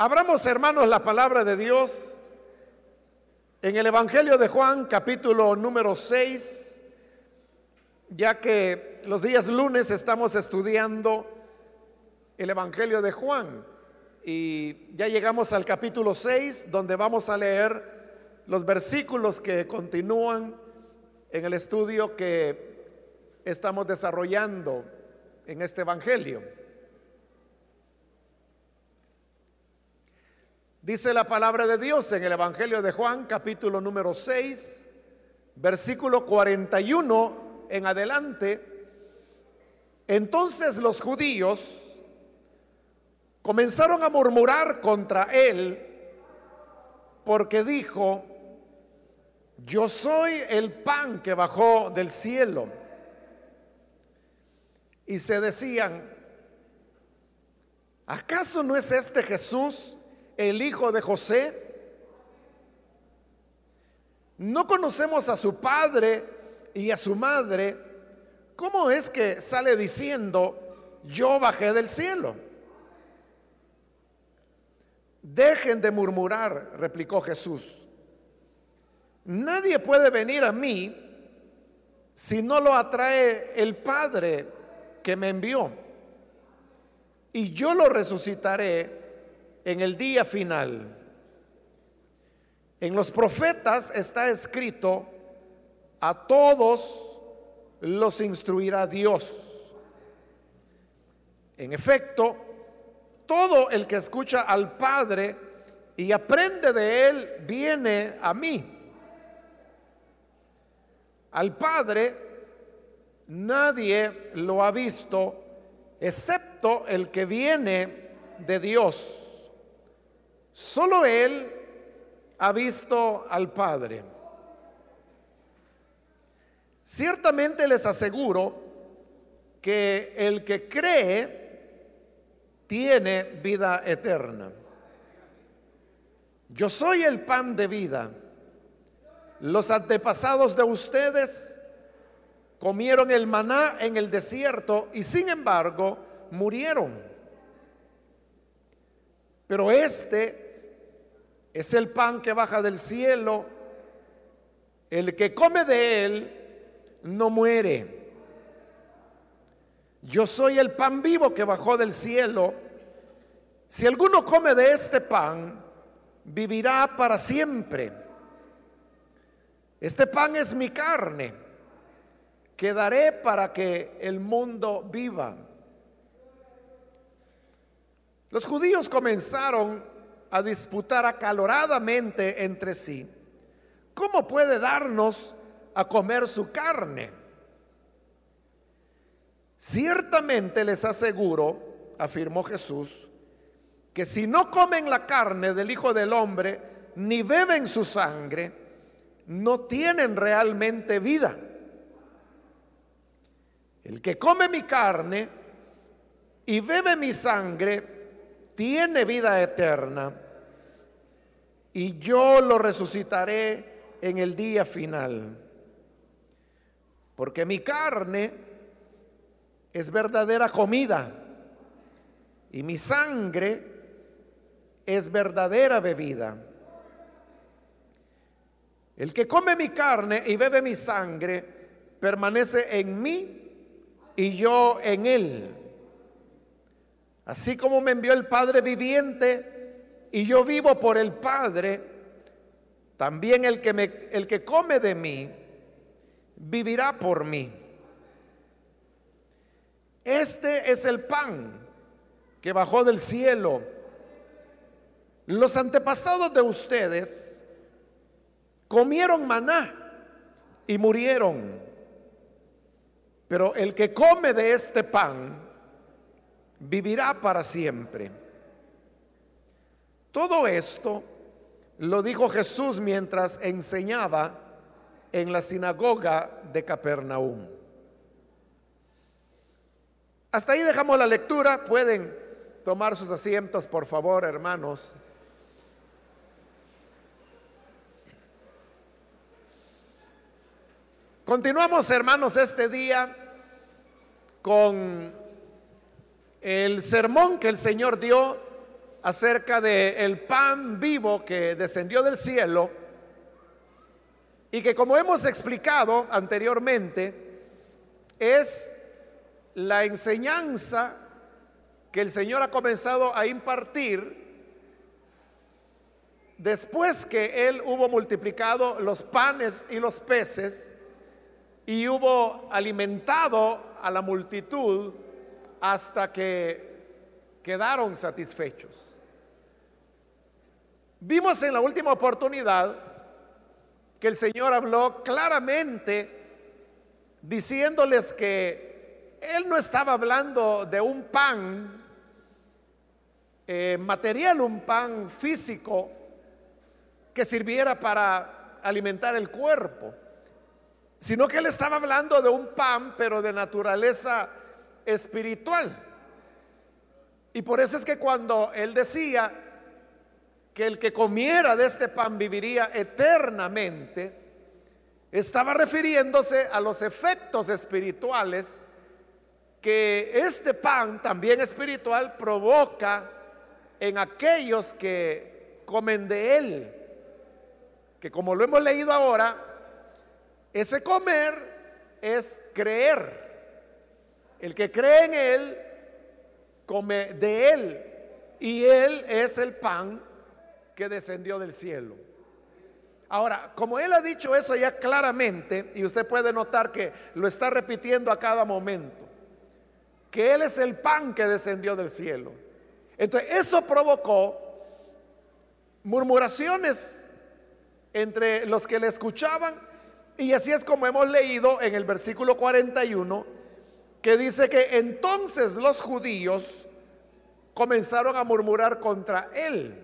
Abramos, hermanos, la palabra de Dios en el Evangelio de Juan, capítulo número 6, ya que los días lunes estamos estudiando el Evangelio de Juan y ya llegamos al capítulo 6, donde vamos a leer los versículos que continúan en el estudio que estamos desarrollando en este Evangelio. Dice la palabra de Dios en el Evangelio de Juan, capítulo número 6, versículo 41 en adelante. Entonces los judíos comenzaron a murmurar contra él porque dijo, yo soy el pan que bajó del cielo. Y se decían, ¿acaso no es este Jesús? El hijo de José? No conocemos a su padre y a su madre. ¿Cómo es que sale diciendo, yo bajé del cielo? Dejen de murmurar, replicó Jesús. Nadie puede venir a mí si no lo atrae el Padre que me envió. Y yo lo resucitaré en el día final. En los profetas está escrito, a todos los instruirá Dios. En efecto, todo el que escucha al Padre y aprende de Él viene a mí. Al Padre nadie lo ha visto excepto el que viene de Dios. Solo Él ha visto al Padre. Ciertamente les aseguro que el que cree tiene vida eterna. Yo soy el pan de vida. Los antepasados de ustedes comieron el maná en el desierto y sin embargo murieron. Pero este es el pan que baja del cielo. El que come de él no muere. Yo soy el pan vivo que bajó del cielo. Si alguno come de este pan, vivirá para siempre. Este pan es mi carne, que daré para que el mundo viva. Los judíos comenzaron a disputar acaloradamente entre sí, ¿cómo puede darnos a comer su carne? Ciertamente les aseguro, afirmó Jesús, que si no comen la carne del Hijo del Hombre, ni beben su sangre, no tienen realmente vida. El que come mi carne y bebe mi sangre, tiene vida eterna y yo lo resucitaré en el día final. Porque mi carne es verdadera comida y mi sangre es verdadera bebida. El que come mi carne y bebe mi sangre permanece en mí y yo en él. Así como me envió el Padre viviente y yo vivo por el Padre, también el que, me, el que come de mí vivirá por mí. Este es el pan que bajó del cielo. Los antepasados de ustedes comieron maná y murieron. Pero el que come de este pan vivirá para siempre. Todo esto lo dijo Jesús mientras enseñaba en la sinagoga de Capernaum. Hasta ahí dejamos la lectura. Pueden tomar sus asientos, por favor, hermanos. Continuamos, hermanos, este día con el sermón que el Señor dio acerca del el pan vivo que descendió del cielo y que como hemos explicado anteriormente, es la enseñanza que el Señor ha comenzado a impartir después que Él hubo multiplicado los panes y los peces y hubo alimentado a la multitud hasta que quedaron satisfechos. Vimos en la última oportunidad que el Señor habló claramente diciéndoles que Él no estaba hablando de un pan eh, material, un pan físico que sirviera para alimentar el cuerpo, sino que Él estaba hablando de un pan, pero de naturaleza espiritual. Y por eso es que cuando Él decía, que el que comiera de este pan viviría eternamente, estaba refiriéndose a los efectos espirituales que este pan también espiritual provoca en aquellos que comen de él. Que como lo hemos leído ahora, ese comer es creer. El que cree en él, come de él. Y él es el pan que descendió del cielo. Ahora, como él ha dicho eso ya claramente, y usted puede notar que lo está repitiendo a cada momento, que él es el pan que descendió del cielo. Entonces, eso provocó murmuraciones entre los que le escuchaban, y así es como hemos leído en el versículo 41, que dice que entonces los judíos comenzaron a murmurar contra él.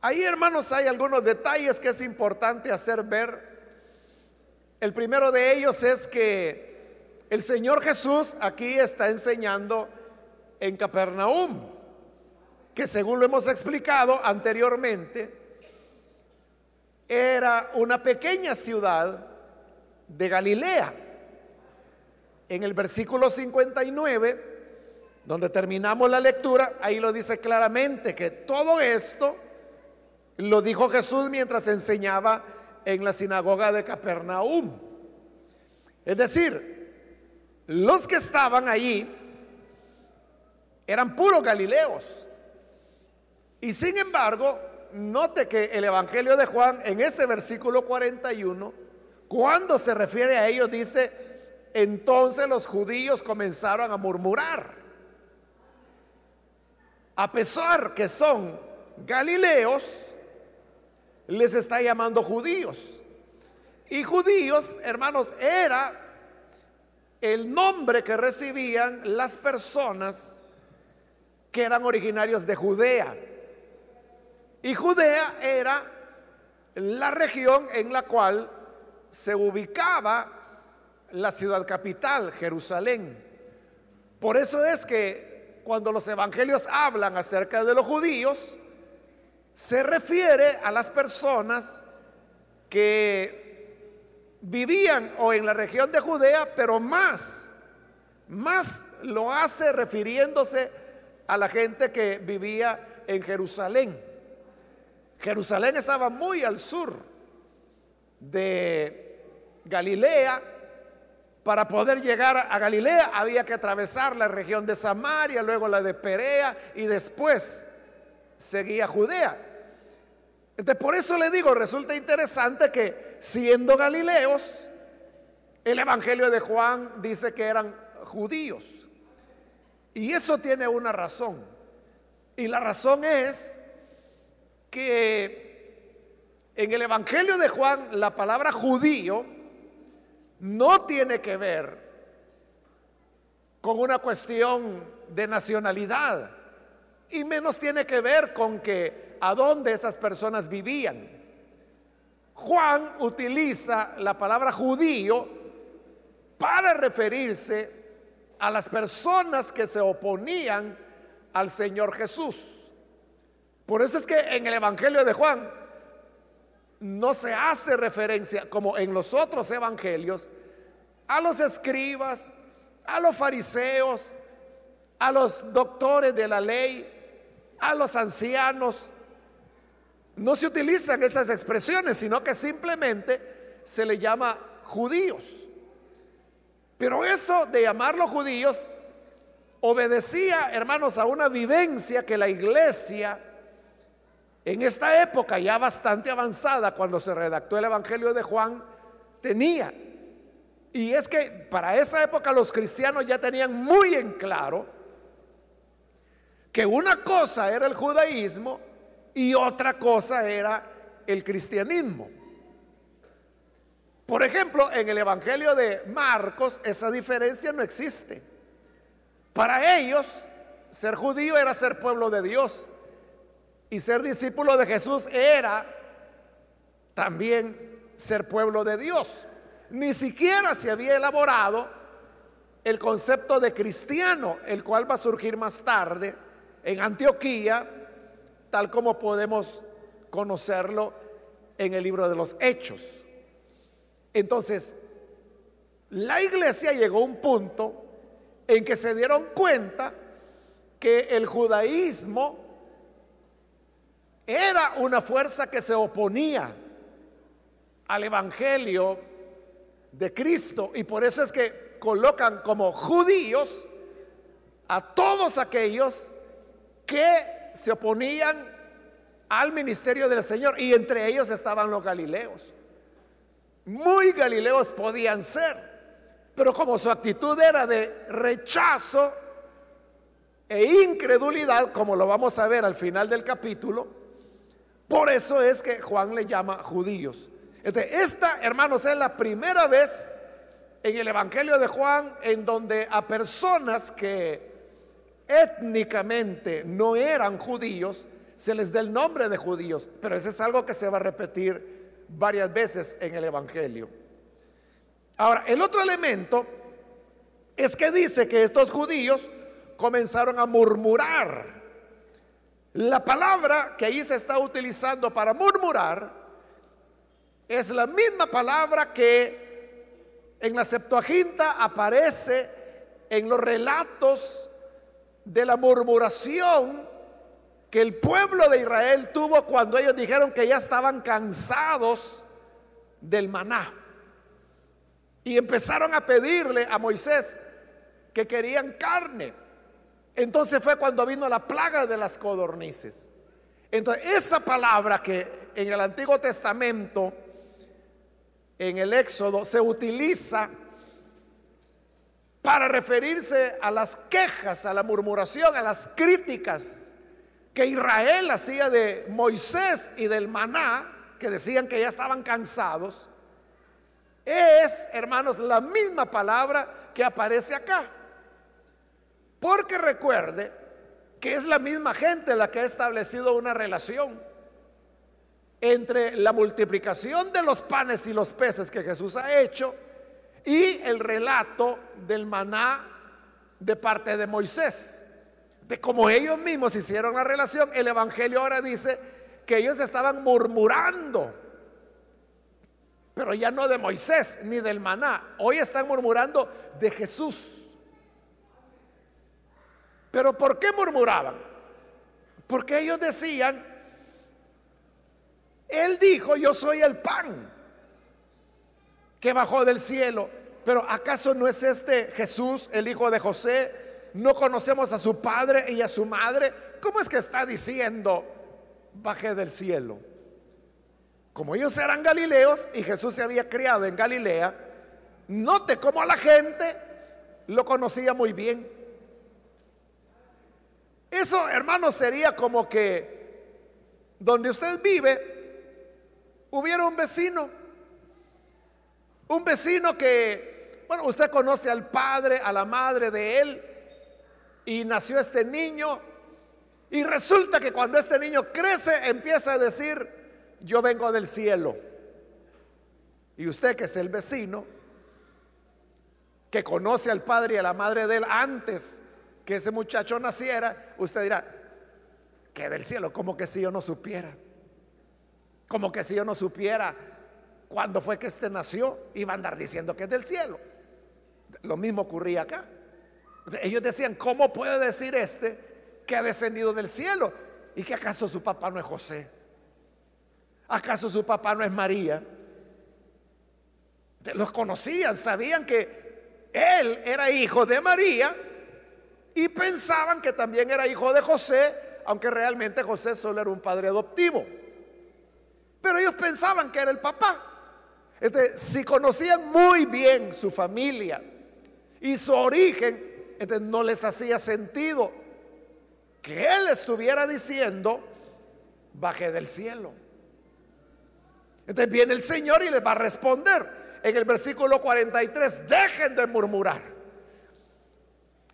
Ahí, hermanos, hay algunos detalles que es importante hacer ver. El primero de ellos es que el Señor Jesús aquí está enseñando en Capernaum, que según lo hemos explicado anteriormente, era una pequeña ciudad de Galilea. En el versículo 59, donde terminamos la lectura, ahí lo dice claramente que todo esto lo dijo Jesús mientras enseñaba en la sinagoga de Capernaum. Es decir, los que estaban allí eran puros galileos. Y sin embargo, note que el Evangelio de Juan en ese versículo 41, cuando se refiere a ellos, dice, entonces los judíos comenzaron a murmurar. A pesar que son galileos, les está llamando judíos. Y judíos, hermanos, era el nombre que recibían las personas que eran originarios de Judea. Y Judea era la región en la cual se ubicaba la ciudad capital, Jerusalén. Por eso es que cuando los evangelios hablan acerca de los judíos, se refiere a las personas que vivían o en la región de Judea, pero más, más lo hace refiriéndose a la gente que vivía en Jerusalén. Jerusalén estaba muy al sur de Galilea. Para poder llegar a Galilea había que atravesar la región de Samaria, luego la de Perea y después seguía Judea. Entonces, por eso le digo, resulta interesante que siendo Galileos, el Evangelio de Juan dice que eran judíos. Y eso tiene una razón. Y la razón es que en el Evangelio de Juan la palabra judío no tiene que ver con una cuestión de nacionalidad y menos tiene que ver con que a dónde esas personas vivían. Juan utiliza la palabra judío para referirse a las personas que se oponían al Señor Jesús. Por eso es que en el Evangelio de Juan no se hace referencia, como en los otros evangelios, a los escribas, a los fariseos, a los doctores de la ley, a los ancianos. No se utilizan esas expresiones, sino que simplemente se le llama judíos. Pero eso de llamarlos judíos obedecía, hermanos, a una vivencia que la iglesia en esta época ya bastante avanzada, cuando se redactó el Evangelio de Juan, tenía. Y es que para esa época los cristianos ya tenían muy en claro que una cosa era el judaísmo y otra cosa era el cristianismo. Por ejemplo, en el Evangelio de Marcos esa diferencia no existe. Para ellos, ser judío era ser pueblo de Dios y ser discípulo de Jesús era también ser pueblo de Dios. Ni siquiera se había elaborado el concepto de cristiano, el cual va a surgir más tarde en Antioquía, tal como podemos conocerlo en el libro de los Hechos. Entonces, la iglesia llegó a un punto en que se dieron cuenta que el judaísmo era una fuerza que se oponía al evangelio de Cristo y por eso es que colocan como judíos a todos aquellos que se oponían al ministerio del Señor y entre ellos estaban los galileos. Muy galileos podían ser, pero como su actitud era de rechazo e incredulidad, como lo vamos a ver al final del capítulo, por eso es que Juan le llama judíos. esta, hermanos, es la primera vez en el Evangelio de Juan en donde a personas que étnicamente no eran judíos, se les da el nombre de judíos, pero eso es algo que se va a repetir varias veces en el Evangelio. Ahora, el otro elemento es que dice que estos judíos comenzaron a murmurar. La palabra que ahí se está utilizando para murmurar es la misma palabra que en la Septuaginta aparece en los relatos de la murmuración que el pueblo de Israel tuvo cuando ellos dijeron que ya estaban cansados del maná. Y empezaron a pedirle a Moisés que querían carne. Entonces fue cuando vino la plaga de las codornices. Entonces, esa palabra que en el Antiguo Testamento, en el Éxodo, se utiliza para referirse a las quejas, a la murmuración, a las críticas que Israel hacía de Moisés y del maná, que decían que ya estaban cansados, es, hermanos, la misma palabra que aparece acá. Porque recuerde que es la misma gente la que ha establecido una relación entre la multiplicación de los panes y los peces que Jesús ha hecho y el relato del maná de parte de Moisés. De cómo ellos mismos hicieron la relación, el Evangelio ahora dice que ellos estaban murmurando, pero ya no de Moisés ni del maná, hoy están murmurando de Jesús. Pero ¿por qué murmuraban? Porque ellos decían, Él dijo, yo soy el pan que bajó del cielo. Pero ¿acaso no es este Jesús, el hijo de José? ¿No conocemos a su padre y a su madre? ¿Cómo es que está diciendo, bajé del cielo? Como ellos eran galileos y Jesús se había criado en Galilea, note cómo la gente lo conocía muy bien. Eso, hermanos, sería como que donde usted vive hubiera un vecino un vecino que, bueno, usted conoce al padre, a la madre de él, y nació este niño, y resulta que cuando este niño crece empieza a decir, yo vengo del cielo. Y usted que es el vecino, que conoce al padre y a la madre de él antes que ese muchacho naciera, usted dirá, que del cielo, como que si yo no supiera, como que si yo no supiera cuando fue que este nació, iba a andar diciendo que es del cielo. Lo mismo ocurría acá. Ellos decían, ¿cómo puede decir este que ha descendido del cielo? ¿y que acaso su papá no es José? ¿Acaso su papá no es María? Los conocían, sabían que él era hijo de María y pensaban que también era hijo de José, aunque realmente José solo era un padre adoptivo. Pero ellos pensaban que era el papá. Entonces, si conocían muy bien su familia y su origen, no les hacía sentido que él estuviera diciendo, bajé del cielo. Entonces viene el Señor y les va a responder en el versículo 43, dejen de murmurar.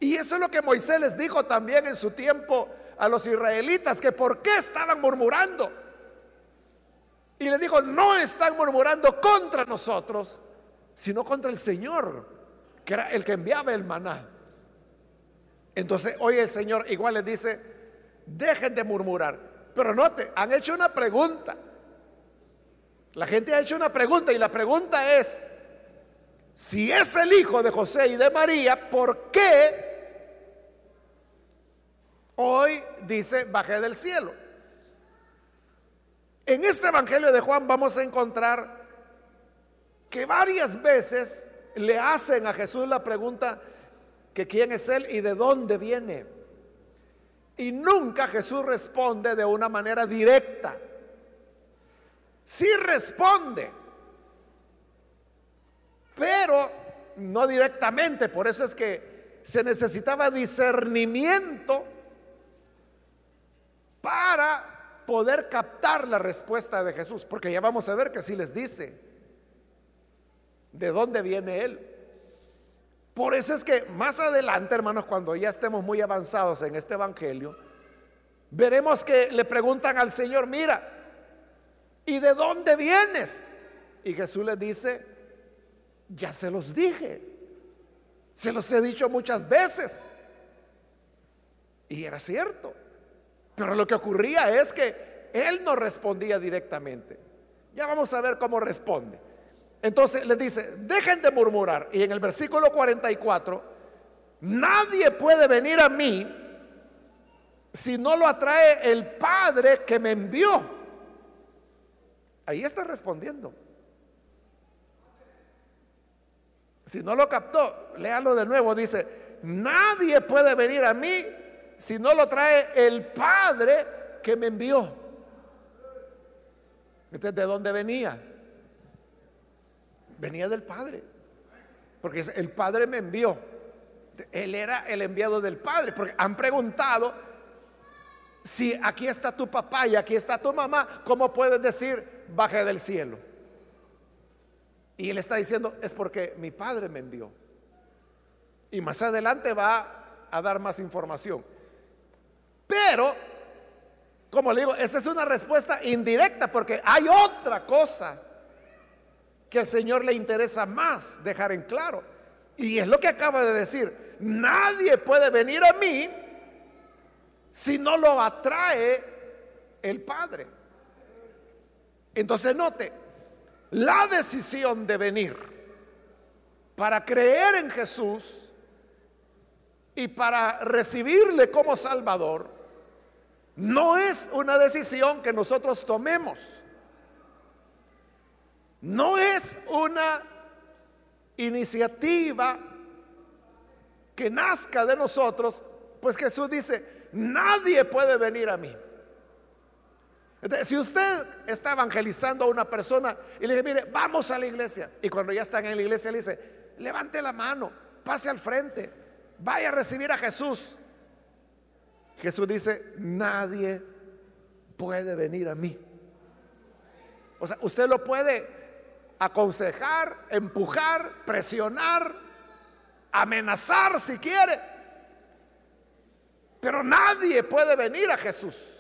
Y eso es lo que Moisés les dijo también en su tiempo a los israelitas, que por qué estaban murmurando. Y les dijo, no están murmurando contra nosotros, sino contra el Señor, que era el que enviaba el maná. Entonces hoy el Señor igual les dice, dejen de murmurar. Pero note, han hecho una pregunta. La gente ha hecho una pregunta y la pregunta es, si es el hijo de José y de María, ¿por qué hoy dice bajé del cielo? En este Evangelio de Juan vamos a encontrar que varias veces le hacen a Jesús la pregunta que quién es él y de dónde viene. Y nunca Jesús responde de una manera directa. Sí responde, pero no directamente. Por eso es que se necesitaba discernimiento para poder captar la respuesta de Jesús. Porque ya vamos a ver que así les dice de dónde viene Él. Por eso es que más adelante, hermanos, cuando ya estemos muy avanzados en este Evangelio, veremos que le preguntan al Señor, mira, ¿Y de dónde vienes? Y Jesús les dice, ya se los dije, se los he dicho muchas veces. Y era cierto. Pero lo que ocurría es que él no respondía directamente. Ya vamos a ver cómo responde. Entonces les dice, dejen de murmurar. Y en el versículo 44, nadie puede venir a mí si no lo atrae el Padre que me envió. Ahí está respondiendo. Si no lo captó, léalo de nuevo. Dice, nadie puede venir a mí si no lo trae el Padre que me envió. ¿De dónde venía? Venía del Padre. Porque el Padre me envió. Él era el enviado del Padre. Porque han preguntado si aquí está tu papá y aquí está tu mamá, ¿cómo puedes decir baje del cielo. Y él está diciendo, es porque mi padre me envió. Y más adelante va a dar más información. Pero, como le digo, esa es una respuesta indirecta porque hay otra cosa que al Señor le interesa más dejar en claro. Y es lo que acaba de decir. Nadie puede venir a mí si no lo atrae el Padre. Entonces note, la decisión de venir para creer en Jesús y para recibirle como Salvador, no es una decisión que nosotros tomemos. No es una iniciativa que nazca de nosotros, pues Jesús dice, nadie puede venir a mí si usted está evangelizando a una persona y le dice, mire, vamos a la iglesia, y cuando ya están en la iglesia le dice, levante la mano, pase al frente, vaya a recibir a Jesús. Jesús dice, nadie puede venir a mí. O sea, usted lo puede aconsejar, empujar, presionar, amenazar si quiere, pero nadie puede venir a Jesús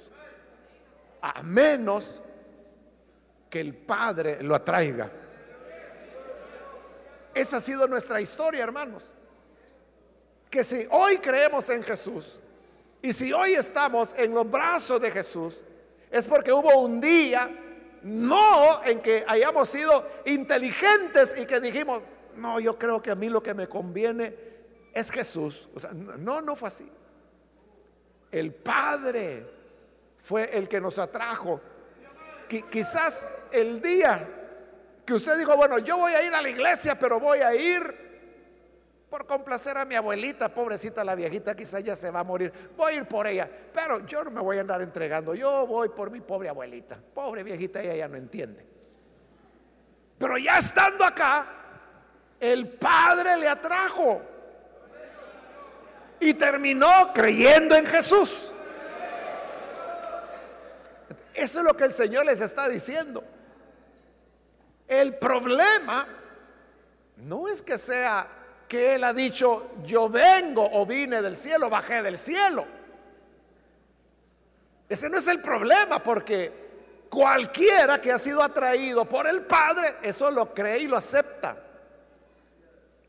a menos que el Padre lo atraiga. Esa ha sido nuestra historia, hermanos. Que si hoy creemos en Jesús y si hoy estamos en los brazos de Jesús, es porque hubo un día, no en que hayamos sido inteligentes y que dijimos, no, yo creo que a mí lo que me conviene es Jesús. O sea, no, no fue así. El Padre fue el que nos atrajo. quizás el día que usted dijo, bueno, yo voy a ir a la iglesia, pero voy a ir por complacer a mi abuelita, pobrecita la viejita, quizás ya se va a morir. Voy a ir por ella, pero yo no me voy a andar entregando. Yo voy por mi pobre abuelita. Pobre viejita, ella ya no entiende. Pero ya estando acá, el Padre le atrajo y terminó creyendo en Jesús. Eso es lo que el Señor les está diciendo. El problema no es que sea que Él ha dicho, yo vengo o vine del cielo, bajé del cielo. Ese no es el problema porque cualquiera que ha sido atraído por el Padre, eso lo cree y lo acepta.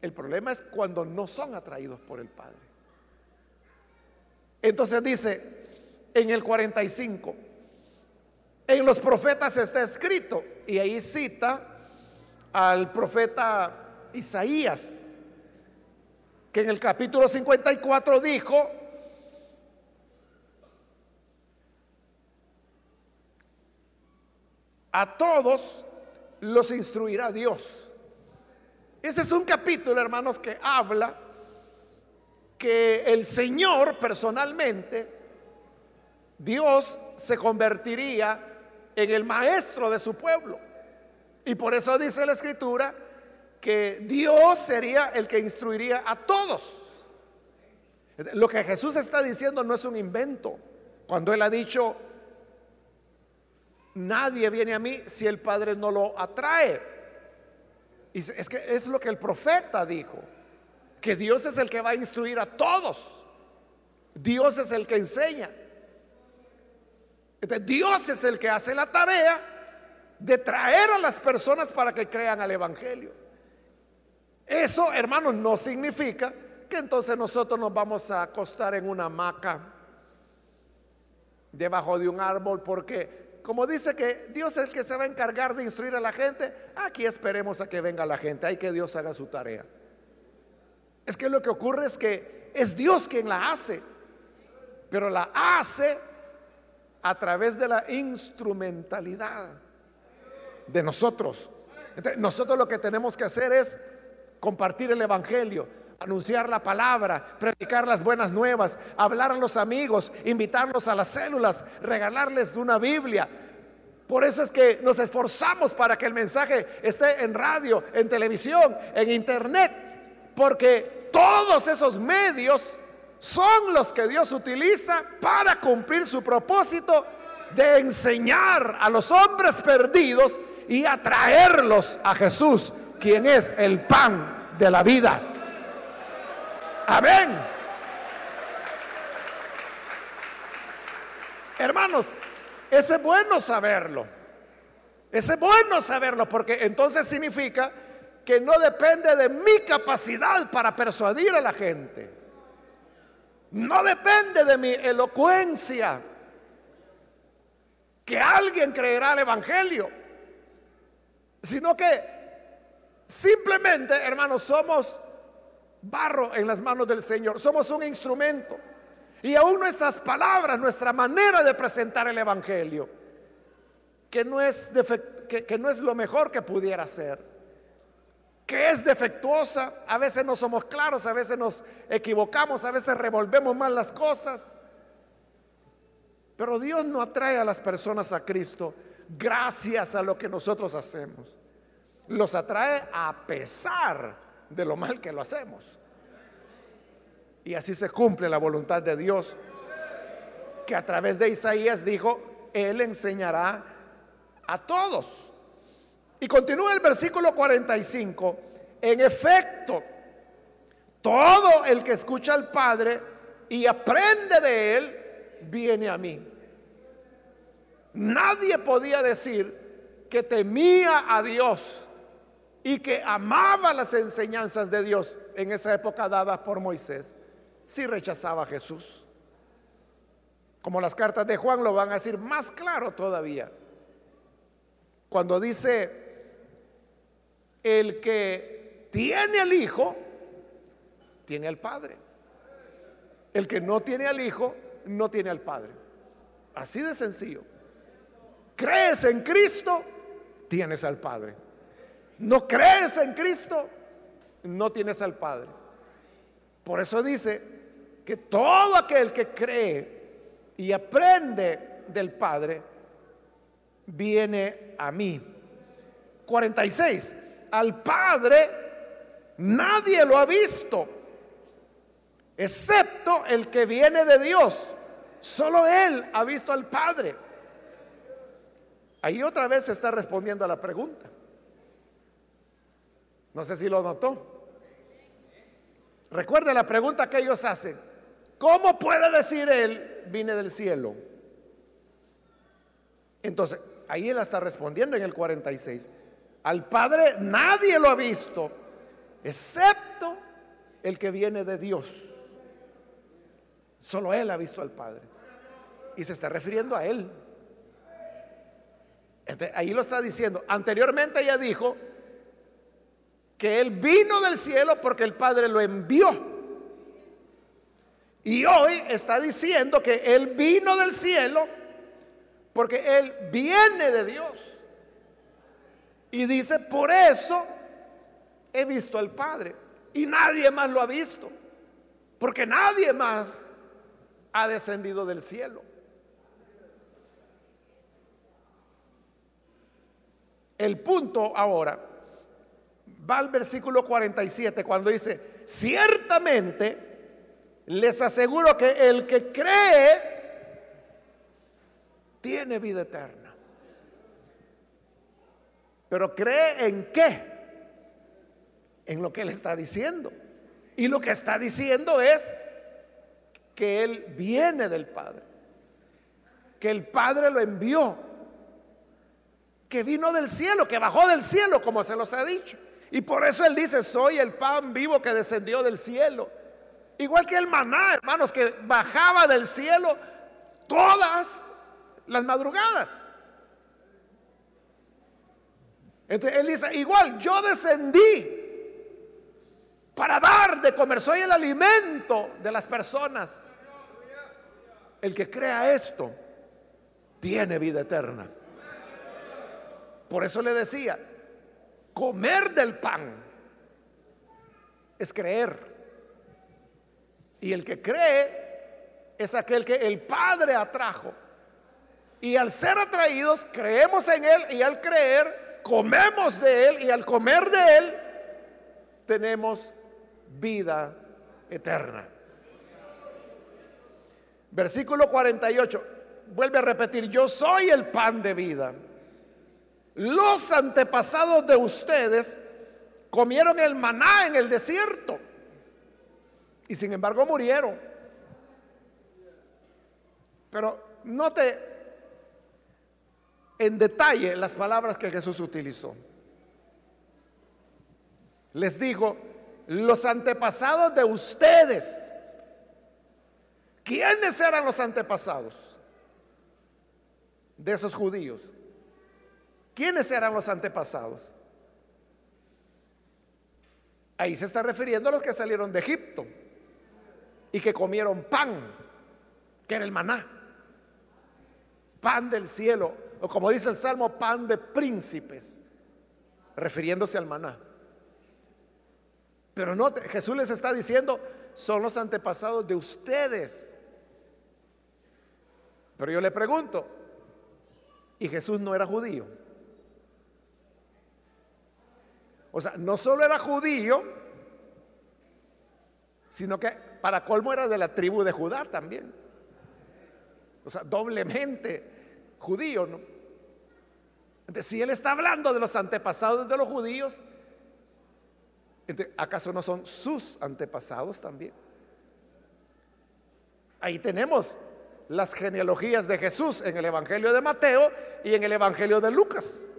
El problema es cuando no son atraídos por el Padre. Entonces dice en el 45, en los profetas está escrito, y ahí cita al profeta Isaías, que en el capítulo 54 dijo, a todos los instruirá Dios. Ese es un capítulo, hermanos, que habla que el Señor personalmente, Dios se convertiría en el maestro de su pueblo. Y por eso dice la escritura que Dios sería el que instruiría a todos. Lo que Jesús está diciendo no es un invento. Cuando Él ha dicho, nadie viene a mí si el Padre no lo atrae. Y es que es lo que el profeta dijo, que Dios es el que va a instruir a todos. Dios es el que enseña. Dios es el que hace la tarea de traer a las personas para que crean al Evangelio. Eso, hermanos, no significa que entonces nosotros nos vamos a acostar en una hamaca debajo de un árbol porque, como dice que Dios es el que se va a encargar de instruir a la gente, aquí esperemos a que venga la gente, hay que Dios haga su tarea. Es que lo que ocurre es que es Dios quien la hace, pero la hace a través de la instrumentalidad de nosotros. nosotros lo que tenemos que hacer es compartir el Evangelio, anunciar la palabra, predicar las buenas nuevas, hablar a los amigos, invitarlos a las células, regalarles una Biblia. Por eso es que nos esforzamos para que el mensaje esté en radio, en televisión, en internet, porque todos esos medios son los que Dios utiliza para cumplir su propósito de enseñar a los hombres perdidos y atraerlos a Jesús, quien es el pan de la vida. Amén. Hermanos, es bueno saberlo. Es bueno saberlo porque entonces significa que no depende de mi capacidad para persuadir a la gente. No depende de mi elocuencia. Que alguien creerá el Evangelio, sino que simplemente, hermanos, somos barro en las manos del Señor, somos un instrumento. Y aún nuestras palabras, nuestra manera de presentar el Evangelio, que no es, que, que no es lo mejor que pudiera ser, que es defectuosa, a veces no somos claros, a veces nos equivocamos, a veces revolvemos mal las cosas. Pero Dios no atrae a las personas a Cristo gracias a lo que nosotros hacemos. Los atrae a pesar de lo mal que lo hacemos. Y así se cumple la voluntad de Dios, que a través de Isaías dijo, Él enseñará a todos. Y continúa el versículo 45. En efecto, todo el que escucha al Padre y aprende de Él, viene a mí. Nadie podía decir que temía a Dios y que amaba las enseñanzas de Dios en esa época dadas por Moisés si rechazaba a Jesús. Como las cartas de Juan lo van a decir más claro todavía. Cuando dice el que tiene al Hijo, tiene al Padre. El que no tiene al Hijo, no tiene al Padre. Así de sencillo. ¿Crees en Cristo? Tienes al Padre. ¿No crees en Cristo? No tienes al Padre. Por eso dice que todo aquel que cree y aprende del Padre, viene a mí. 46. Al Padre nadie lo ha visto, excepto el que viene de Dios. Solo Él ha visto al Padre. Ahí otra vez se está respondiendo a la pregunta. No sé si lo notó. Recuerde la pregunta que ellos hacen. ¿Cómo puede decir Él, vine del cielo? Entonces, ahí Él está respondiendo en el 46. Al Padre nadie lo ha visto, excepto el que viene de Dios. Solo Él ha visto al Padre. Y se está refiriendo a Él. ahí lo está diciendo. Anteriormente ya dijo que Él vino del cielo porque el Padre lo envió. Y hoy está diciendo que Él vino del cielo porque Él viene de Dios. Y dice, por eso he visto al Padre. Y nadie más lo ha visto. Porque nadie más ha descendido del cielo. El punto ahora va al versículo 47 cuando dice, ciertamente les aseguro que el que cree tiene vida eterna. Pero cree en qué? En lo que él está diciendo. Y lo que está diciendo es que él viene del Padre. Que el Padre lo envió. Que vino del cielo, que bajó del cielo, como se los ha dicho. Y por eso él dice, soy el pan vivo que descendió del cielo. Igual que el maná, hermanos, que bajaba del cielo todas las madrugadas. Entonces él dice, igual yo descendí para dar de comer, soy el alimento de las personas. El que crea esto tiene vida eterna. Por eso le decía, comer del pan es creer. Y el que cree es aquel que el Padre atrajo. Y al ser atraídos, creemos en Él y al creer, comemos de Él y al comer de Él, tenemos vida eterna. Versículo 48, vuelve a repetir, yo soy el pan de vida. Los antepasados de ustedes comieron el maná en el desierto y sin embargo murieron. Pero note en detalle las palabras que Jesús utilizó. Les dijo, los antepasados de ustedes. ¿Quiénes eran los antepasados de esos judíos? ¿Quiénes eran los antepasados? Ahí se está refiriendo a los que salieron de Egipto y que comieron pan, que era el maná, pan del cielo o como dice el Salmo, pan de príncipes, refiriéndose al maná. Pero no, Jesús les está diciendo, son los antepasados de ustedes. Pero yo le pregunto, ¿y Jesús no era judío? O sea, no solo era judío, sino que para colmo era de la tribu de Judá también. O sea, doblemente judío, ¿no? Si él está hablando de los antepasados de los judíos, ¿acaso no son sus antepasados también? Ahí tenemos las genealogías de Jesús en el Evangelio de Mateo y en el Evangelio de Lucas.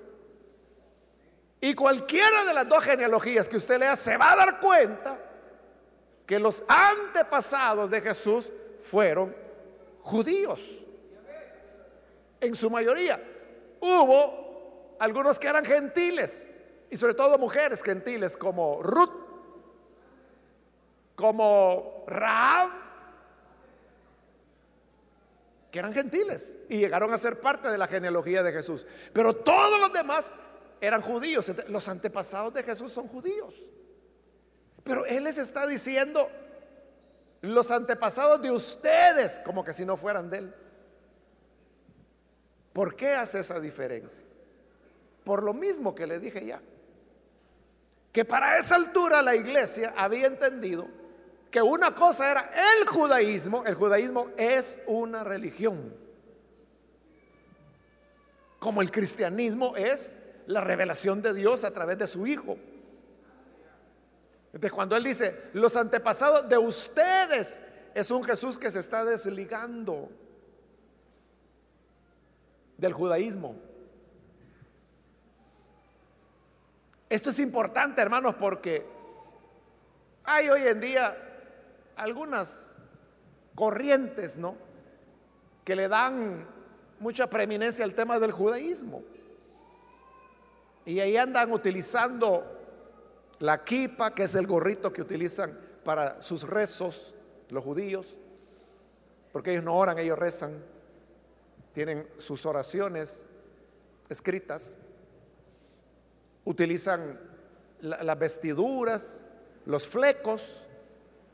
Y cualquiera de las dos genealogías que usted lea se va a dar cuenta que los antepasados de Jesús fueron judíos en su mayoría. Hubo algunos que eran gentiles, y sobre todo mujeres gentiles como Ruth, como Raab, que eran gentiles y llegaron a ser parte de la genealogía de Jesús. Pero todos los demás eran judíos. Los antepasados de Jesús son judíos. Pero Él les está diciendo, los antepasados de ustedes, como que si no fueran de Él. ¿Por qué hace esa diferencia? Por lo mismo que le dije ya. Que para esa altura la iglesia había entendido que una cosa era el judaísmo, el judaísmo es una religión, como el cristianismo es la revelación de Dios a través de su Hijo. De cuando Él dice, los antepasados de ustedes, es un Jesús que se está desligando del judaísmo. Esto es importante, hermanos, porque hay hoy en día algunas corrientes, ¿no? Que le dan mucha preeminencia al tema del judaísmo. Y ahí andan utilizando la kipa, que es el gorrito que utilizan para sus rezos los judíos, porque ellos no oran, ellos rezan, tienen sus oraciones escritas, utilizan las vestiduras, los flecos,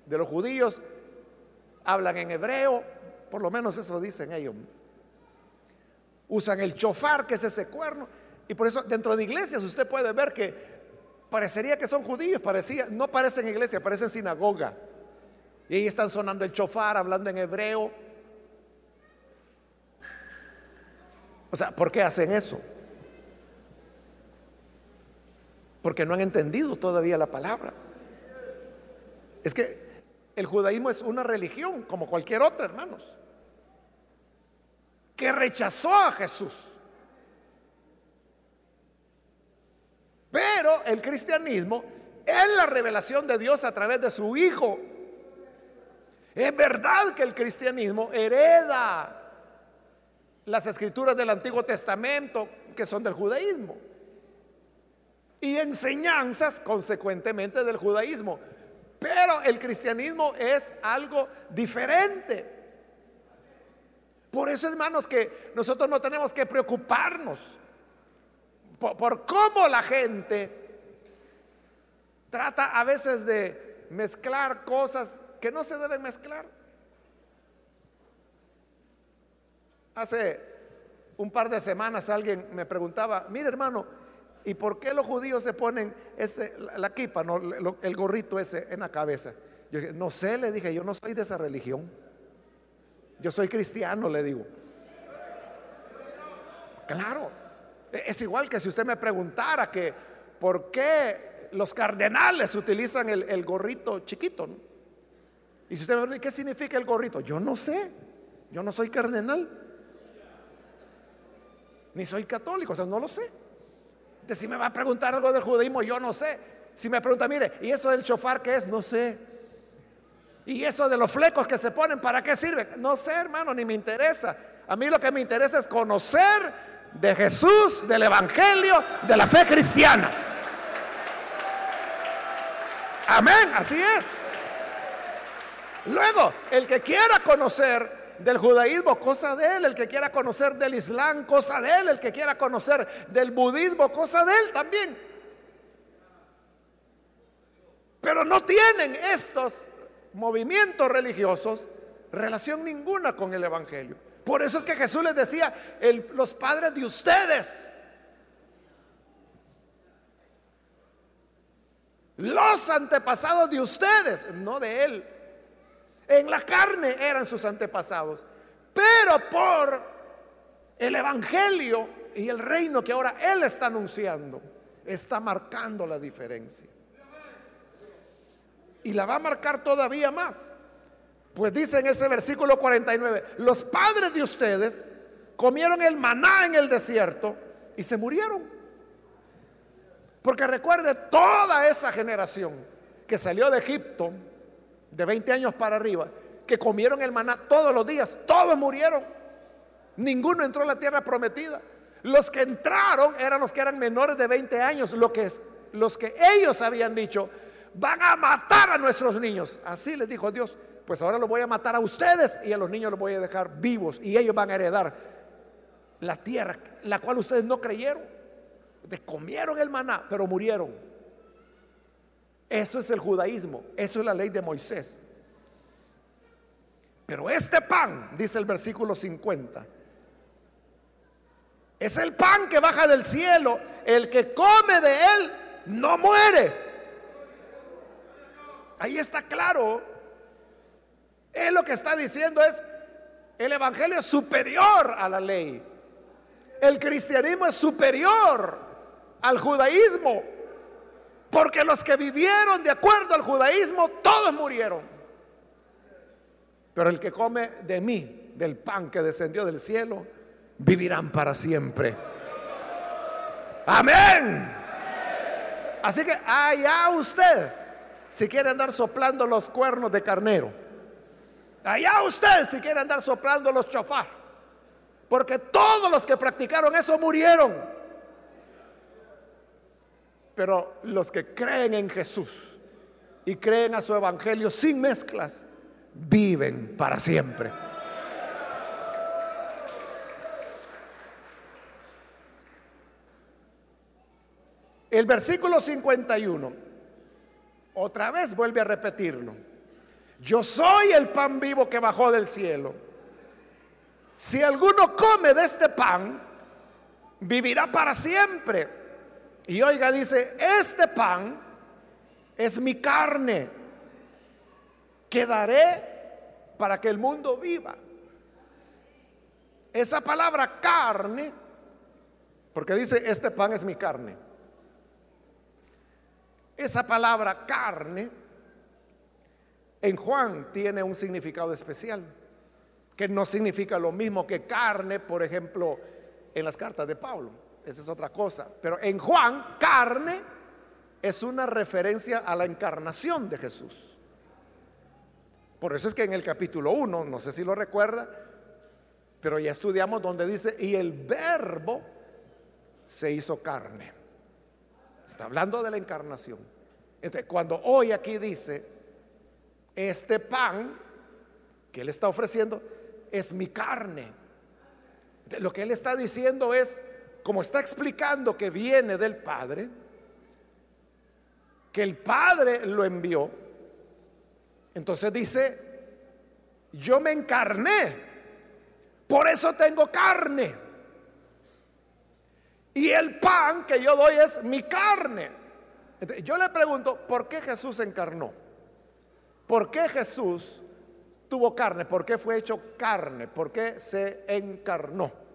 de los judíos hablan en hebreo, por lo menos eso dicen ellos. Usan el chofar, que es ese cuerno, y por eso dentro de iglesias usted puede ver que parecería que son judíos, parecía, no parecen iglesia, parecen sinagoga. Y ahí están sonando el chofar, hablando en hebreo. O sea, ¿por qué hacen eso? Porque no han entendido todavía la palabra. Es que el judaísmo es una religión como cualquier otra, hermanos, que rechazó a Jesús. Pero el cristianismo es la revelación de Dios a través de su Hijo. Es verdad que el cristianismo hereda las escrituras del Antiguo Testamento que son del judaísmo y enseñanzas consecuentemente del judaísmo. Pero el cristianismo es algo diferente. Por eso, hermanos, que nosotros no tenemos que preocuparnos por, cómo la gente trata a veces de mezclar cosas que no se deben mezclar. Hace un par de semanas alguien me preguntaba, mire hermano, ¿Y por qué los judíos se ponen ese, la kipa, no, el gorrito ese en la cabeza? Yo dije, no sé, le dije, yo no soy de esa religión. Yo soy cristiano, le digo. Claro, e, es igual que si usted me preguntara que por qué los cardenales utilizan el, gorrito chiquito. Y si usted me pregunta, ¿qué significa el gorrito? Yo no sé, yo no soy cardenal, ni soy católico, o sea, no lo sé si me va a preguntar algo del judaísmo, yo no sé. Si me pregunta, mire, ¿y eso del chofar qué es? No sé. ¿Y eso de los flecos que se ponen, para qué sirve? No sé, hermano, ni me interesa. A mí lo que me interesa es conocer de Jesús, del Evangelio, de la fe cristiana. Amén, así es. Luego, el que quiera conocer del judaísmo, cosa de él. El que quiera conocer del islam, cosa de él. El que quiera conocer del budismo, cosa de él también. Pero no tienen estos movimientos religiosos relación ninguna con el Evangelio. Por eso es que Jesús les decía, los padres de ustedes, los antepasados de ustedes, no de él, en la carne eran sus antepasados. Pero por el Evangelio y el reino que ahora Él está anunciando, está marcando la diferencia. Y la va a marcar todavía más. Pues dice en ese versículo 49, los padres de ustedes comieron el maná en el desierto y se murieron. Porque recuerde toda esa generación que salió de Egipto de 20 años para arriba, que comieron el maná todos los días, todos murieron. Ninguno entró a la tierra prometida. Los que entraron eran los que eran menores de 20 años, lo que es, los que ellos habían dicho, van a matar a nuestros niños. Así les dijo Dios, pues ahora los voy a matar a ustedes y a los niños los voy a dejar vivos y ellos van a heredar la tierra, la cual ustedes no creyeron. De comieron el maná, pero murieron. Eso es el judaísmo, eso es la ley de Moisés. Pero este pan, dice el versículo 50, es el pan que baja del cielo. El que come de él no muere. Ahí está claro. Él lo que está diciendo es, el Evangelio es superior a la ley. El cristianismo es superior al judaísmo. Porque los que vivieron de acuerdo al judaísmo, todos murieron. Pero el que come de mí, del pan que descendió del cielo, vivirán para siempre. Amén. Así que allá usted, si quiere andar soplando los cuernos de carnero, allá usted si quiere andar soplando los chofar, porque todos los que practicaron eso murieron. Pero los que creen en Jesús y creen a su evangelio sin mezclas, viven para siempre. El versículo 51, otra vez vuelve a repetirlo. Yo soy el pan vivo que bajó del cielo. Si alguno come de este pan, vivirá para siempre. Y oiga, dice, este pan es mi carne que daré para que el mundo viva. Esa palabra carne, porque dice, este pan es mi carne. Esa palabra carne en Juan tiene un significado especial, que no significa lo mismo que carne, por ejemplo, en las cartas de Pablo. Esa es otra cosa. Pero en Juan, carne es una referencia a la encarnación de Jesús. Por eso es que en el capítulo 1, no sé si lo recuerda, pero ya estudiamos donde dice, y el verbo se hizo carne. Está hablando de la encarnación. Entonces, cuando hoy aquí dice, este pan que él está ofreciendo es mi carne. Lo que él está diciendo es, como está explicando que viene del Padre, que el Padre lo envió, entonces dice, yo me encarné, por eso tengo carne. Y el pan que yo doy es mi carne. yo le pregunto, ¿por qué Jesús encarnó? ¿Por qué Jesús tuvo carne? ¿Por qué fue hecho carne? ¿Por qué se encarnó?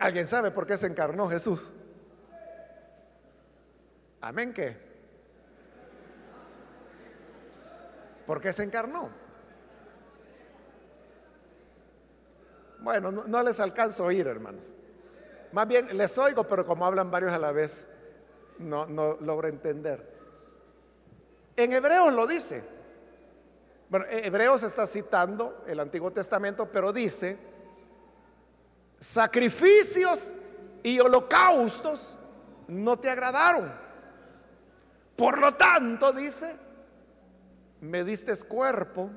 ¿Alguien sabe por qué se encarnó Jesús? Amén que. ¿Por qué se encarnó? Bueno, no, les alcanzo a oír, hermanos. Más bien les oigo, pero como hablan varios a la vez, no, no logro entender. En Hebreos lo dice. Bueno, Hebreos está citando el Antiguo Testamento, pero dice, sacrificios y holocaustos no te agradaron. Por lo tanto, dice, me diste cuerpo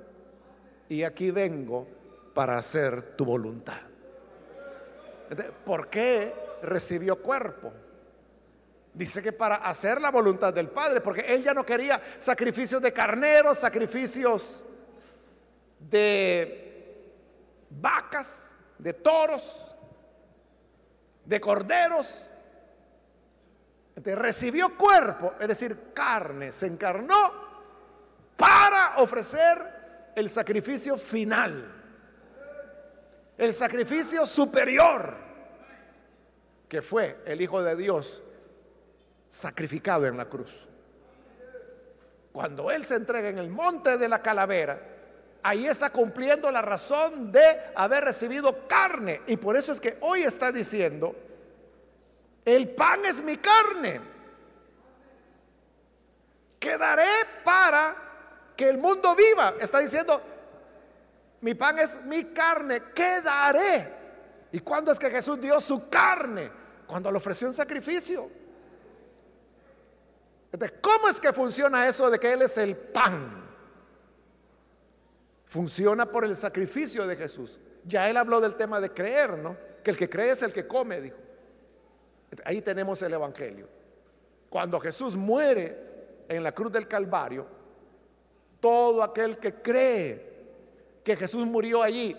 y aquí vengo para hacer tu voluntad. ¿Por qué recibió cuerpo? Dice que para hacer la voluntad del Padre, porque él ya no quería sacrificios de carneros, sacrificios de vacas, de toros, de corderos. recibió cuerpo, es decir, carne, se encarnó para ofrecer el sacrificio final el sacrificio superior que fue el Hijo de Dios sacrificado en la cruz. Cuando Él se entrega en el monte de la calavera, ahí está cumpliendo la razón de haber recibido carne. Y por eso es que hoy está diciendo, el pan es mi carne. Quedaré para que el mundo viva. Está diciendo, mi pan es mi carne, ¿qué daré? ¿Y cuándo es que Jesús dio su carne? Cuando lo ofreció en sacrificio. Entonces, ¿cómo es que funciona eso de que Él es el pan? Funciona por el sacrificio de Jesús. Ya Él habló del tema de creer, ¿no? Que el que cree es el que come, dijo. Ahí tenemos el Evangelio. Cuando Jesús muere en la cruz del Calvario, todo aquel que cree que Jesús murió allí,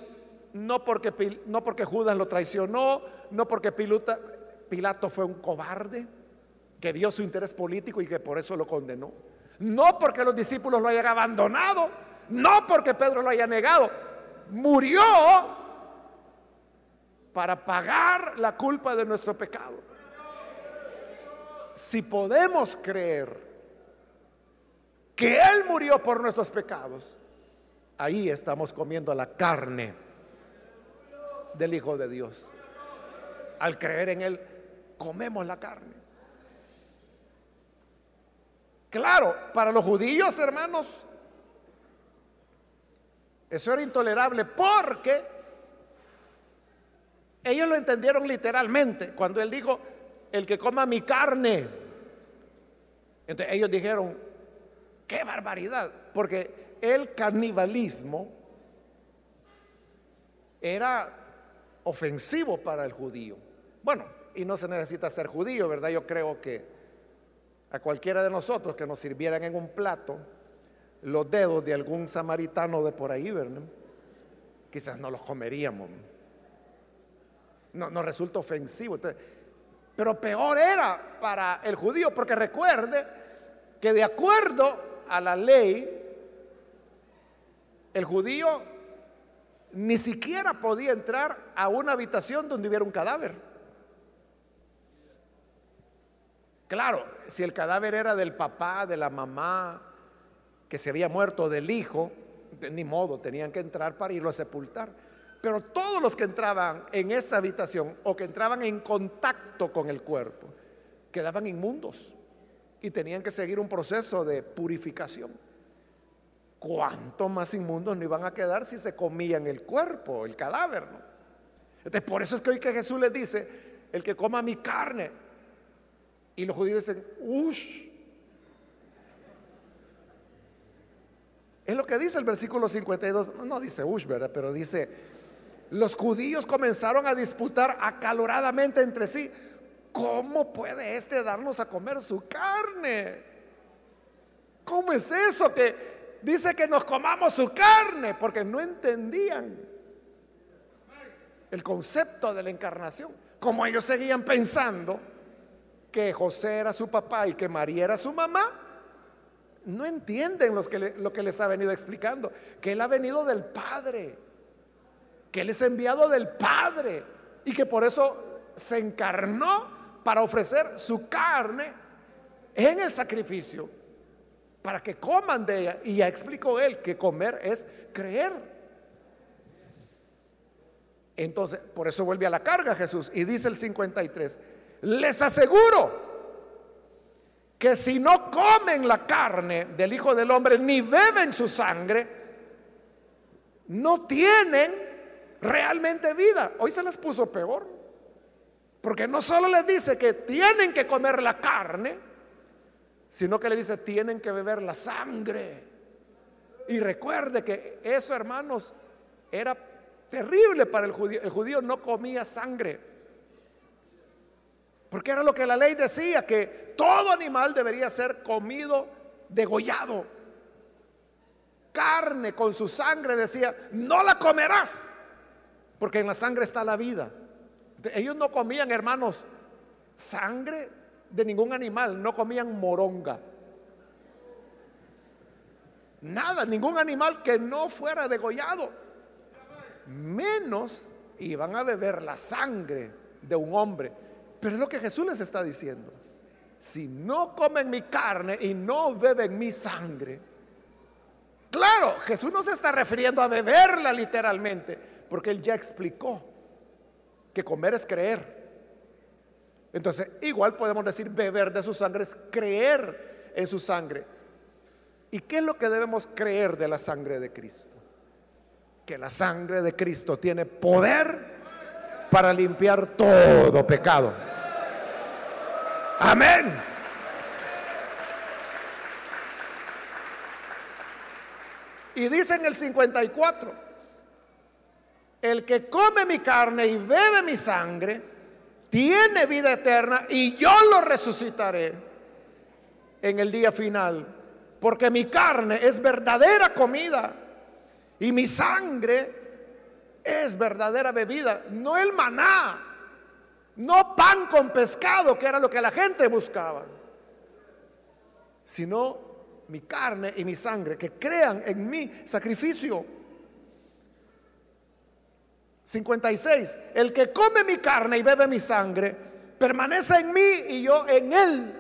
no porque, no porque Judas lo traicionó, no porque Pilato fue un cobarde, que dio su interés político y que por eso lo condenó. No porque los discípulos lo hayan abandonado, no porque Pedro lo haya negado. Murió para pagar la culpa de nuestro pecado. Si podemos creer que Él murió por nuestros pecados, ahí estamos comiendo la carne del Hijo de Dios. Al creer en Él, comemos la carne. Claro, para los judíos, hermanos, eso era intolerable porque ellos lo entendieron literalmente cuando él dijo, el que coma mi carne. Entonces ellos dijeron, qué barbaridad, porque el canibalismo era ofensivo para el judío. Bueno, y no se necesita ser judío, ¿verdad? Yo creo que a cualquiera de nosotros que nos sirvieran en un plato los dedos de algún samaritano de por ahí, ¿verdad? Quizás no los comeríamos. No, nos resulta ofensivo. pero peor era para el judío, porque recuerde que de acuerdo a la ley, el judío ni siquiera podía entrar a una habitación donde hubiera un cadáver. Claro, si el cadáver era del papá, de la mamá, que se había muerto, del hijo, ni modo, tenían que entrar para irlo a sepultar. Pero todos los que entraban en esa habitación o que entraban en contacto con el cuerpo, quedaban inmundos y tenían que seguir un proceso de purificación. ¿Cuánto más inmundos no iban a quedar si se comían el cuerpo, el cadáver? Entonces, por eso es que hoy que Jesús les dice, el que coma mi carne, y los judíos dicen, ush. Es lo que dice el versículo 52. No dice ush, ¿verdad? Pero dice, los judíos comenzaron a disputar acaloradamente entre sí. ¿Cómo puede este darnos a comer su carne? ¿Cómo es eso que dice que nos comamos su carne? Porque no entendían el concepto de la encarnación. Como ellos seguían pensando que José era su papá y que María era su mamá, no entienden lo que les ha venido explicando, que Él ha venido del Padre, que Él es enviado del Padre y que por eso se encarnó para ofrecer su carne en el sacrificio, para que coman de ella. Y ya explicó Él que comer es creer. Entonces, por eso vuelve a la carga Jesús y dice el 53, les aseguro que si no comen la carne del Hijo del Hombre ni beben su sangre, no tienen realmente vida. Hoy se les puso peor. Porque no solo les dice que tienen que comer la carne, sino que le dice tienen que beber la sangre. Y recuerde que eso, hermanos, era terrible para el judío. El judío no comía sangre. Porque era lo que la ley decía, que todo animal debería ser comido degollado. Carne con su sangre decía, no la comerás, porque en la sangre está la vida. Ellos no comían, hermanos, sangre de ningún animal, no comían moronga. Nada, ningún animal que no fuera degollado. Menos iban a beber la sangre de un hombre. Pero es lo que Jesús les está diciendo. Si no comen mi carne y no beben mi sangre, claro, Jesús no se está refiriendo a beberla literalmente, porque él ya explicó que comer es creer. Entonces, igual podemos decir beber de su sangre es creer en su sangre. ¿Y qué es lo que debemos creer de la sangre de Cristo? Que la sangre de Cristo tiene poder para limpiar todo pecado. Amén. Y dice en el 54, el que come mi carne y bebe mi sangre, tiene vida eterna y yo lo resucitaré en el día final. Porque mi carne es verdadera comida y mi sangre es verdadera bebida, no el maná no pan con pescado, que era lo que la gente buscaba, sino mi carne y mi sangre, que crean en mi sacrificio. 56. El que come mi carne y bebe mi sangre, permanece en mí y yo en él.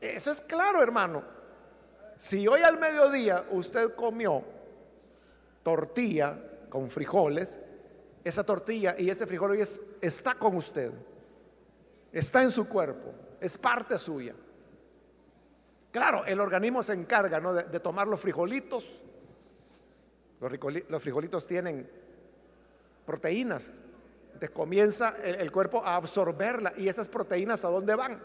Eso es claro, hermano. Si hoy al mediodía usted comió tortilla con frijoles, esa tortilla y ese frijol hoy está con usted, está en su cuerpo, es parte suya. Claro, el organismo se encarga de, tomar los frijolitos. Los, frijolitos tienen proteínas. Entonces comienza el, el, cuerpo a absorberla. ¿Y esas proteínas a dónde van?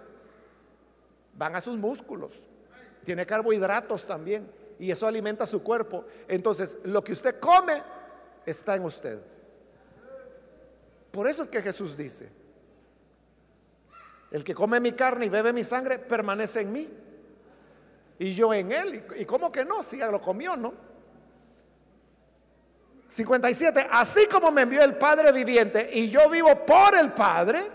Van a sus músculos. Tiene carbohidratos también. Y eso alimenta su cuerpo. Entonces, lo que usted come está en usted. Por eso es que Jesús dice, el que come mi carne y bebe mi sangre permanece en mí y yo en él. ¿Y cómo que no? Si ya lo comió, ¿no? 57. Así como me envió el Padre viviente y yo vivo por el Padre,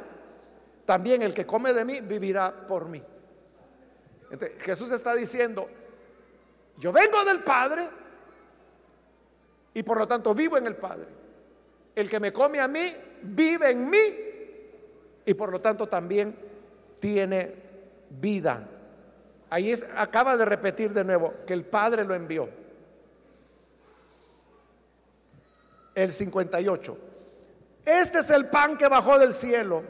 también el que come de mí vivirá por mí. Jesús está diciendo, yo vengo del Padre y por lo tanto vivo en el Padre. El que me come a mí vive en mí y por lo tanto también tiene vida. Ahí es, acaba de repetir de nuevo que el Padre lo envió. El 58. Este es el pan que bajó del cielo.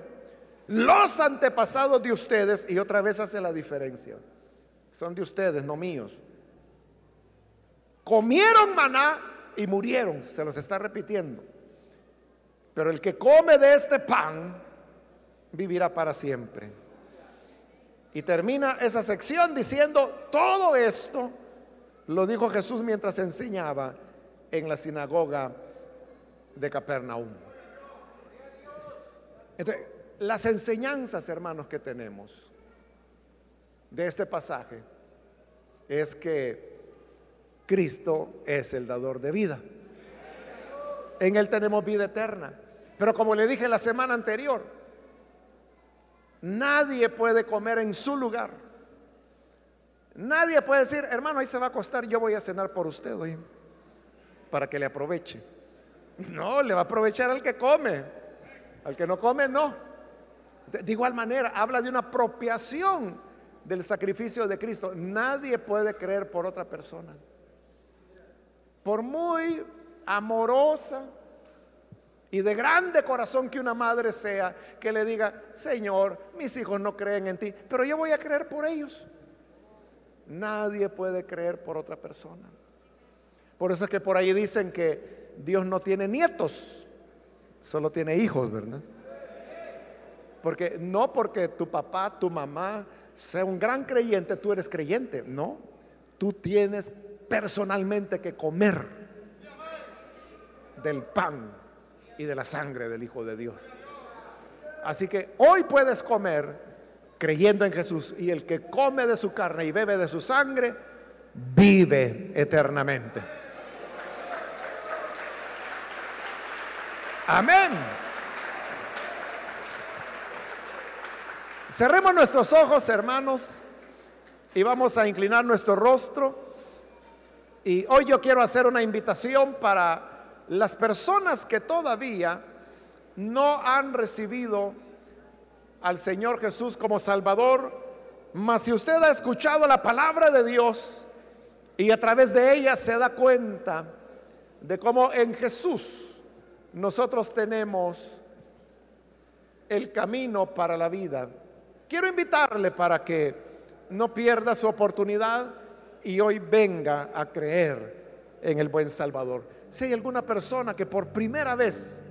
Los antepasados de ustedes, y otra vez hace la diferencia, son de ustedes, no míos. Comieron maná y murieron, se los está repitiendo. Pero el que come de este pan vivirá para siempre. Y termina esa sección diciendo, todo esto lo dijo Jesús mientras enseñaba en la sinagoga de Capernaum. Entonces, las enseñanzas, hermanos, que tenemos de este pasaje es que Cristo es el dador de vida. En Él tenemos vida eterna. Pero como le dije la semana anterior, nadie puede comer en su lugar. Nadie puede decir, hermano, ahí se va a acostar, yo voy a cenar por usted hoy, para que le aproveche. No, le va a aprovechar al que come. Al que no come, no. De igual manera, habla de una apropiación del sacrificio de Cristo. Nadie puede creer por otra persona por muy amorosa y de grande corazón que una madre sea, que le diga, Señor, mis hijos no creen en ti, pero yo voy a creer por ellos. Nadie puede creer por otra persona. Por eso es que por ahí dicen que Dios no tiene nietos, solo tiene hijos, ¿verdad? Porque no porque tu papá, tu mamá sea un gran creyente, tú eres creyente, no. Tú tienes personalmente que comer del pan y de la sangre del Hijo de Dios. Así que hoy puedes comer creyendo en Jesús y el que come de su carne y bebe de su sangre, vive eternamente. Amén. Cerremos nuestros ojos, hermanos, y vamos a inclinar nuestro rostro. Y hoy yo quiero hacer una invitación para las personas que todavía no han recibido al Señor Jesús como Salvador, mas si usted ha escuchado la palabra de Dios y a través de ella se da cuenta de cómo en Jesús nosotros tenemos el camino para la vida, quiero invitarle para que no pierda su oportunidad y hoy venga a creer en el buen Salvador. Si hay alguna persona que por primera vez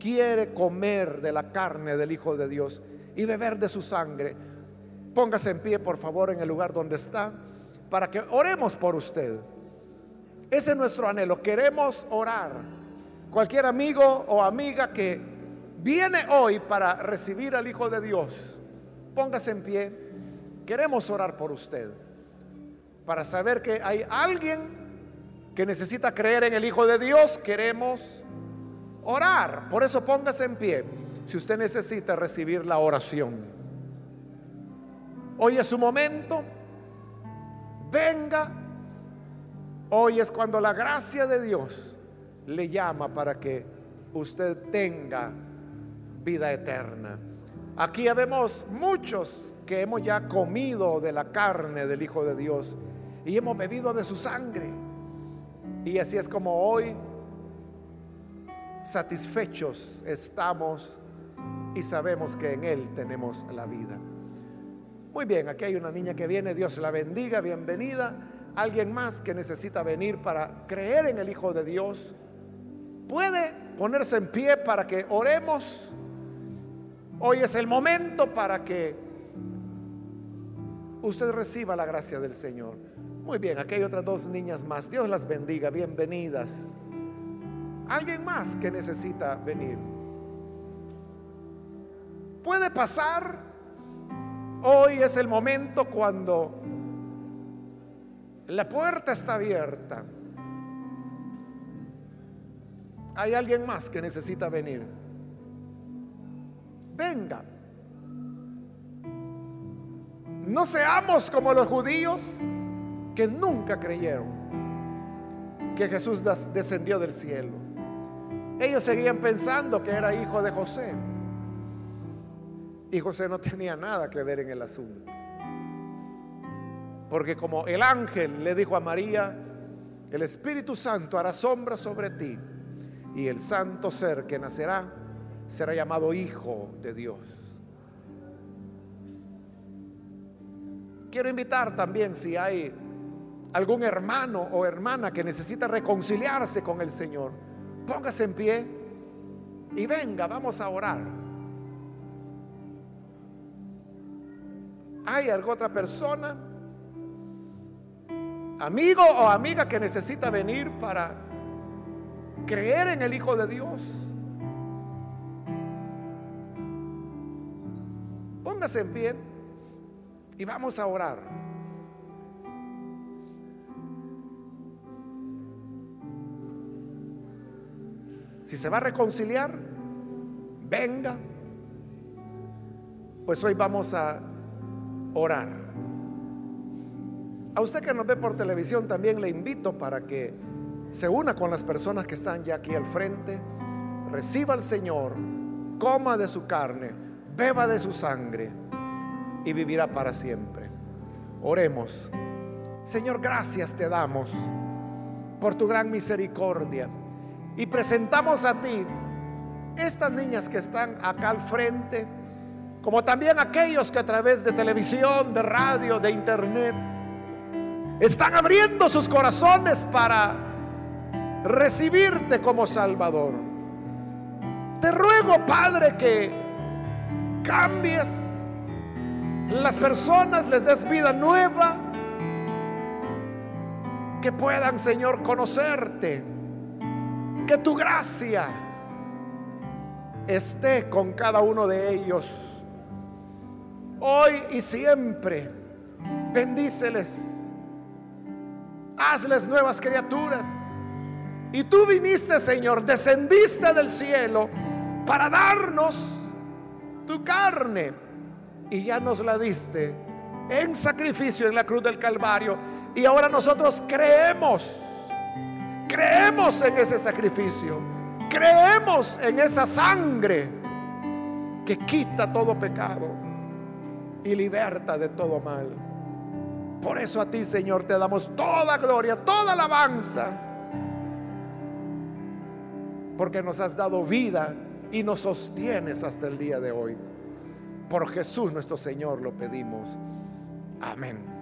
quiere comer de la carne del Hijo de Dios y beber de su sangre, póngase en pie por favor en el lugar donde está para que oremos por usted. Ese es nuestro anhelo. Queremos orar. Cualquier amigo o amiga que viene hoy para recibir al Hijo de Dios, póngase en pie. Queremos orar por usted. Para saber que hay alguien que necesita creer en el Hijo de Dios, queremos orar. Por eso póngase en pie si usted necesita recibir la oración. Hoy es su momento. Venga. Hoy es cuando la gracia de Dios le llama para que usted tenga vida eterna. Aquí vemos muchos que hemos ya comido de la carne del Hijo de Dios y hemos bebido de su sangre. Y así es como hoy satisfechos estamos y sabemos que en Él tenemos la vida. Muy bien, aquí hay una niña que viene, Dios la bendiga, bienvenida. Alguien más que necesita venir para creer en el Hijo de Dios, puede ponerse en pie para que oremos. Hoy es el momento para que usted reciba la gracia del Señor. Muy bien, aquí hay otras dos niñas más. Dios las bendiga, bienvenidas. Alguien más que necesita venir. Puede pasar. Hoy es el momento cuando la puerta está abierta. Hay alguien más que necesita venir. Venga. No seamos como los judíos que nunca creyeron que Jesús descendió del cielo. Ellos seguían pensando que era hijo de José. Y José no tenía nada que ver en el asunto. Porque como el ángel le dijo a María, el Espíritu Santo hará sombra sobre ti y el santo ser que nacerá será llamado Hijo de Dios. Quiero invitar también si hay algún hermano o hermana que necesita reconciliarse con el Señor, póngase en pie y venga, vamos a orar. ¿Hay alguna otra persona, amigo o amiga que necesita venir para creer en el Hijo de Dios? Póngase en pie y vamos a orar. Si se va a reconciliar, venga. Pues hoy vamos a orar. A usted que nos ve por televisión también le invito para que se una con las personas que están ya aquí al frente, reciba al Señor, coma de su carne, beba de su sangre y vivirá para siempre. Oremos. Señor, gracias te damos por tu gran misericordia y presentamos a ti estas niñas que están acá al frente, como también aquellos que a través de televisión, de radio, de internet, están abriendo sus corazones para recibirte como Salvador. Te ruego, Padre, que cambies las personas, les des vida nueva, que puedan, Señor, conocerte que tu gracia esté con cada uno de ellos. Hoy y siempre. Bendíceles. Hazles nuevas criaturas. Y tú viniste, Señor, descendiste del cielo para darnos tu carne. Y ya nos la diste en sacrificio en la cruz del Calvario. Y ahora nosotros creemos Creemos en ese sacrificio. Creemos en esa sangre que quita todo pecado y liberta de todo mal. Por eso a ti, Señor, te damos toda gloria, toda alabanza. Porque nos has dado vida y nos sostienes hasta el día de hoy. Por Jesús nuestro Señor lo pedimos. Amén.